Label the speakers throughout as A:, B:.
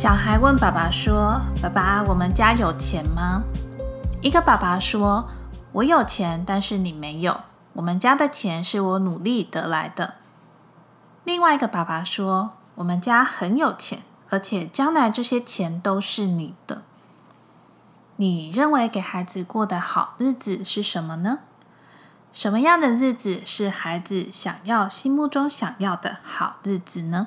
A: 小孩问爸爸说：“爸爸，我们家有钱吗？”一个爸爸说：“我有钱，但是你没有。我们家的钱是我努力得来的。”另外一个爸爸说：“我们家很有钱，而且将来这些钱都是你的。”你认为给孩子过的好日子是什么呢？什么样的日子是孩子想要、心目中想要的好日子呢？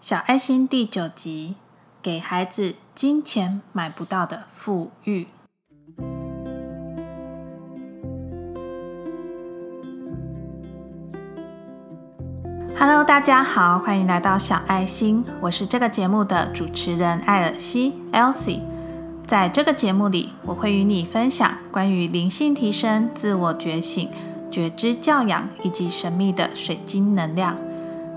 A: 小爱心第九集：给孩子金钱买不到的富裕。Hello，大家好，欢迎来到小爱心，我是这个节目的主持人艾尔西 （Elsie）。在这个节目里，我会与你分享关于灵性提升、自我觉醒、觉知教养以及神秘的水晶能量。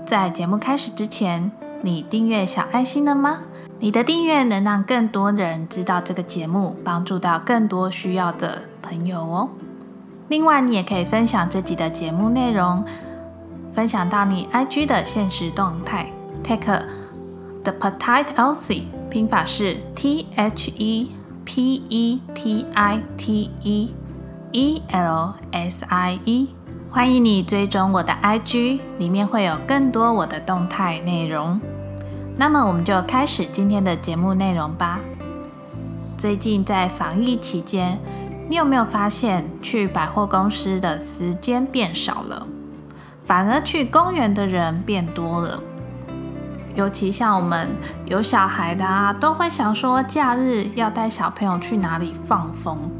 A: 在节目开始之前，你订阅小爱心了吗？你的订阅能让更多人知道这个节目，帮助到更多需要的朋友哦。另外，你也可以分享这集的节目内容，分享到你 IG 的现实动态，take the petite Elsie，拼法是 T H E P E T I T E E L S I E。欢迎你追踪我的 IG，里面会有更多我的动态内容。那么，我们就开始今天的节目内容吧。最近在防疫期间，你有没有发现去百货公司的时间变少了，反而去公园的人变多了？尤其像我们有小孩的啊，都会想说假日要带小朋友去哪里放风。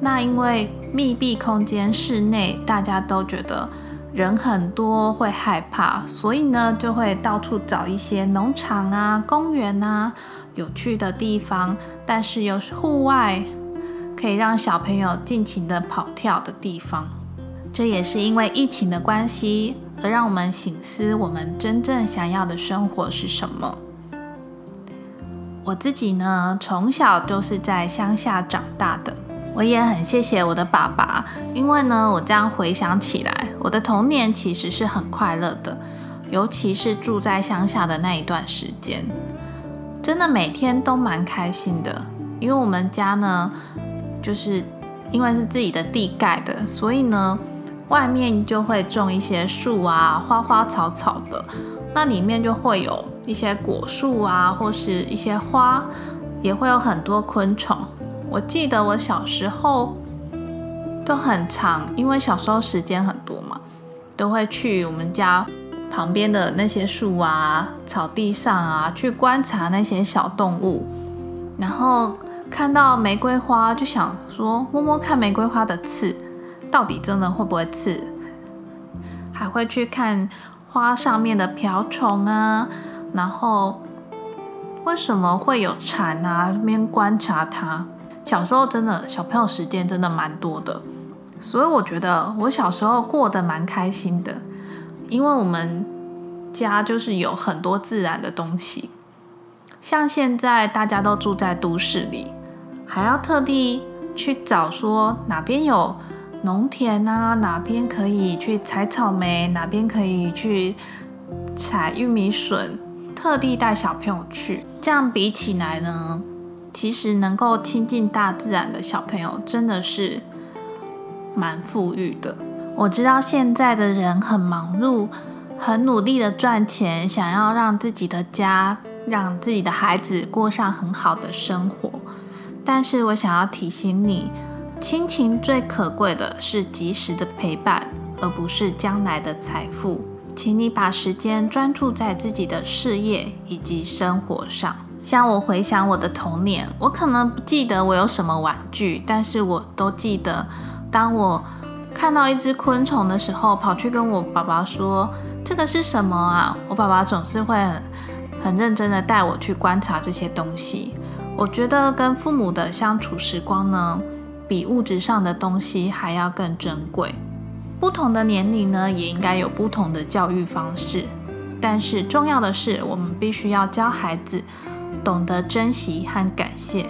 A: 那因为密闭空间室内，大家都觉得人很多会害怕，所以呢就会到处找一些农场啊、公园啊有趣的地方，但是又是户外，可以让小朋友尽情的跑跳的地方。这也是因为疫情的关系，而让我们醒思我们真正想要的生活是什么。我自己呢，从小都是在乡下长大的。我也很谢谢我的爸爸，因为呢，我这样回想起来，我的童年其实是很快乐的，尤其是住在乡下的那一段时间，真的每天都蛮开心的。因为我们家呢，就是因为是自己的地盖的，所以呢，外面就会种一些树啊，花花草草的，那里面就会有一些果树啊，或是一些花，也会有很多昆虫。我记得我小时候都很长，因为小时候时间很多嘛，都会去我们家旁边的那些树啊、草地上啊，去观察那些小动物。然后看到玫瑰花，就想说摸摸看玫瑰花的刺，到底真的会不会刺？还会去看花上面的瓢虫啊，然后为什么会有蝉啊？边观察它。小时候真的小朋友时间真的蛮多的，所以我觉得我小时候过得蛮开心的，因为我们家就是有很多自然的东西，像现在大家都住在都市里，还要特地去找说哪边有农田啊，哪边可以去采草莓，哪边可以去采玉米笋，特地带小朋友去，这样比起来呢？其实能够亲近大自然的小朋友真的是蛮富裕的。我知道现在的人很忙碌，很努力的赚钱，想要让自己的家、让自己的孩子过上很好的生活。但是我想要提醒你，亲情最可贵的是及时的陪伴，而不是将来的财富。请你把时间专注在自己的事业以及生活上。像我回想我的童年，我可能不记得我有什么玩具，但是我都记得，当我看到一只昆虫的时候，跑去跟我爸爸说：“这个是什么啊？”我爸爸总是会很认真的带我去观察这些东西。我觉得跟父母的相处时光呢，比物质上的东西还要更珍贵。不同的年龄呢，也应该有不同的教育方式，但是重要的是，我们必须要教孩子。懂得珍惜和感谢，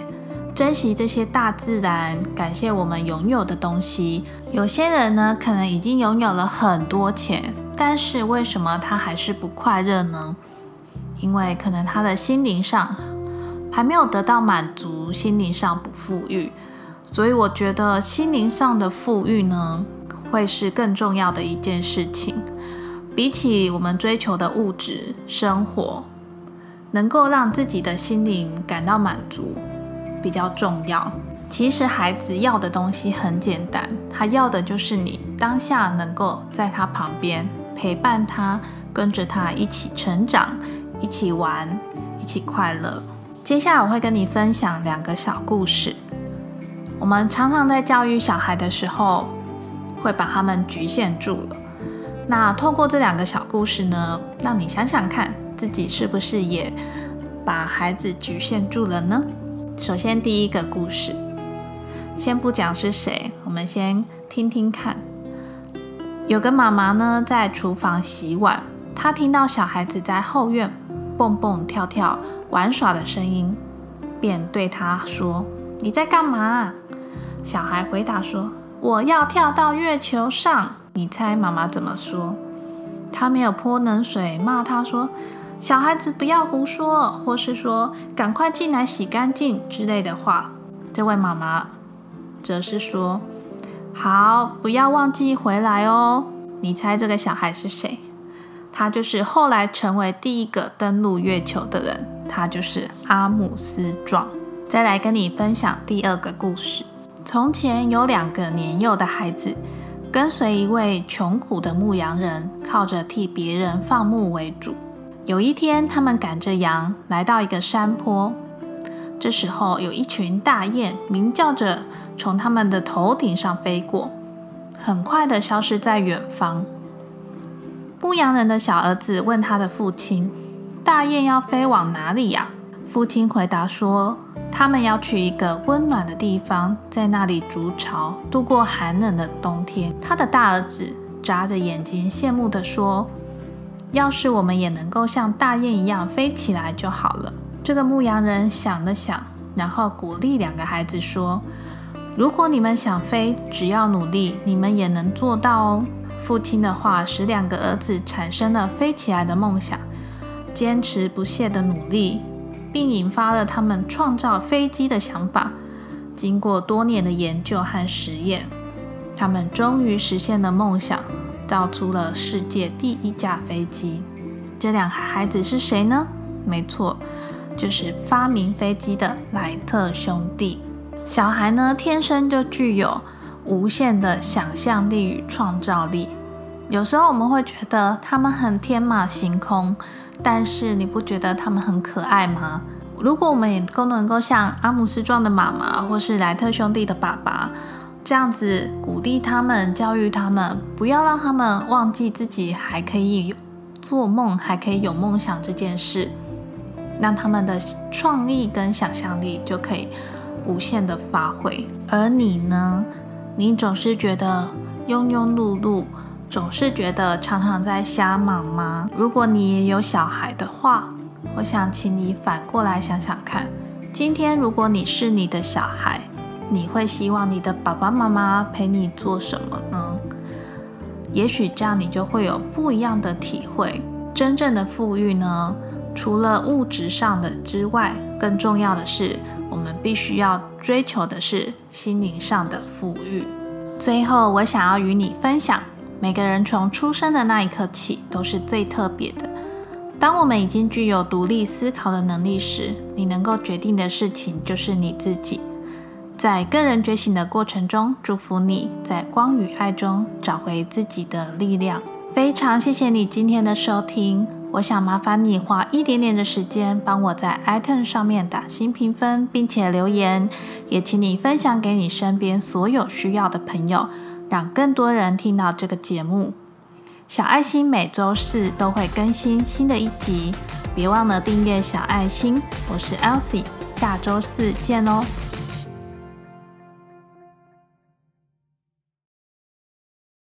A: 珍惜这些大自然，感谢我们拥有的东西。有些人呢，可能已经拥有了很多钱，但是为什么他还是不快乐呢？因为可能他的心灵上还没有得到满足，心灵上不富裕，所以我觉得心灵上的富裕呢，会是更重要的一件事情。比起我们追求的物质生活，能够让自己的心灵感到满足比较重要。其实孩子要的东西很简单，他要的就是你当下能够在他旁边陪伴他，跟着他一起成长，一起玩，一起快乐。接下来我会跟你分享两个小故事。我们常常在教育小孩的时候，会把他们局限住了。那透过这两个小故事呢，让你想想看，自己是不是也把孩子局限住了呢？首先，第一个故事，先不讲是谁，我们先听听看。有个妈妈呢，在厨房洗碗，她听到小孩子在后院蹦蹦跳跳玩耍的声音，便对他说：“你在干嘛？”小孩回答说：“我要跳到月球上。”你猜妈妈怎么说？她没有泼冷水骂他说：“小孩子不要胡说，或是说赶快进来洗干净之类的话。”这位妈妈则是说：“好，不要忘记回来哦。”你猜这个小孩是谁？他就是后来成为第一个登陆月球的人，他就是阿姆斯壮。再来跟你分享第二个故事：从前有两个年幼的孩子。跟随一位穷苦的牧羊人，靠着替别人放牧为主。有一天，他们赶着羊来到一个山坡，这时候有一群大雁鸣叫着从他们的头顶上飞过，很快的消失在远方。牧羊人的小儿子问他的父亲：“大雁要飞往哪里呀？”父亲回答说。他们要去一个温暖的地方，在那里筑巢，度过寒冷的冬天。他的大儿子眨着眼睛，羡慕地说：“要是我们也能够像大雁一样飞起来就好了。”这个牧羊人想了想，然后鼓励两个孩子说：“如果你们想飞，只要努力，你们也能做到哦。”父亲的话使两个儿子产生了飞起来的梦想，坚持不懈的努力。并引发了他们创造飞机的想法。经过多年的研究和实验，他们终于实现了梦想，造出了世界第一架飞机。这两个孩子是谁呢？没错，就是发明飞机的莱特兄弟。小孩呢，天生就具有无限的想象力与创造力。有时候我们会觉得他们很天马行空。但是你不觉得他们很可爱吗？如果我们也都能够像阿姆斯壮的妈妈，或是莱特兄弟的爸爸这样子鼓励他们、教育他们，不要让他们忘记自己还可以做梦，还可以有梦想这件事，让他们的创意跟想象力就可以无限的发挥。而你呢？你总是觉得庸庸碌碌。总是觉得常常在瞎忙吗？如果你也有小孩的话，我想请你反过来想想看：今天如果你是你的小孩，你会希望你的爸爸妈妈陪你做什么呢？也许这样你就会有不一样的体会。真正的富裕呢，除了物质上的之外，更重要的是，我们必须要追求的是心灵上的富裕。最后，我想要与你分享。每个人从出生的那一刻起都是最特别的。当我们已经具有独立思考的能力时，你能够决定的事情就是你自己。在个人觉醒的过程中，祝福你在光与爱中找回自己的力量。非常谢谢你今天的收听。我想麻烦你花一点点的时间，帮我在 iTunes 上面打新评分，并且留言。也请你分享给你身边所有需要的朋友。让更多人听到这个节目，小爱心每周四都会更新新的一集，别忘了订阅小爱心。我是 Elsie，下周四见哦。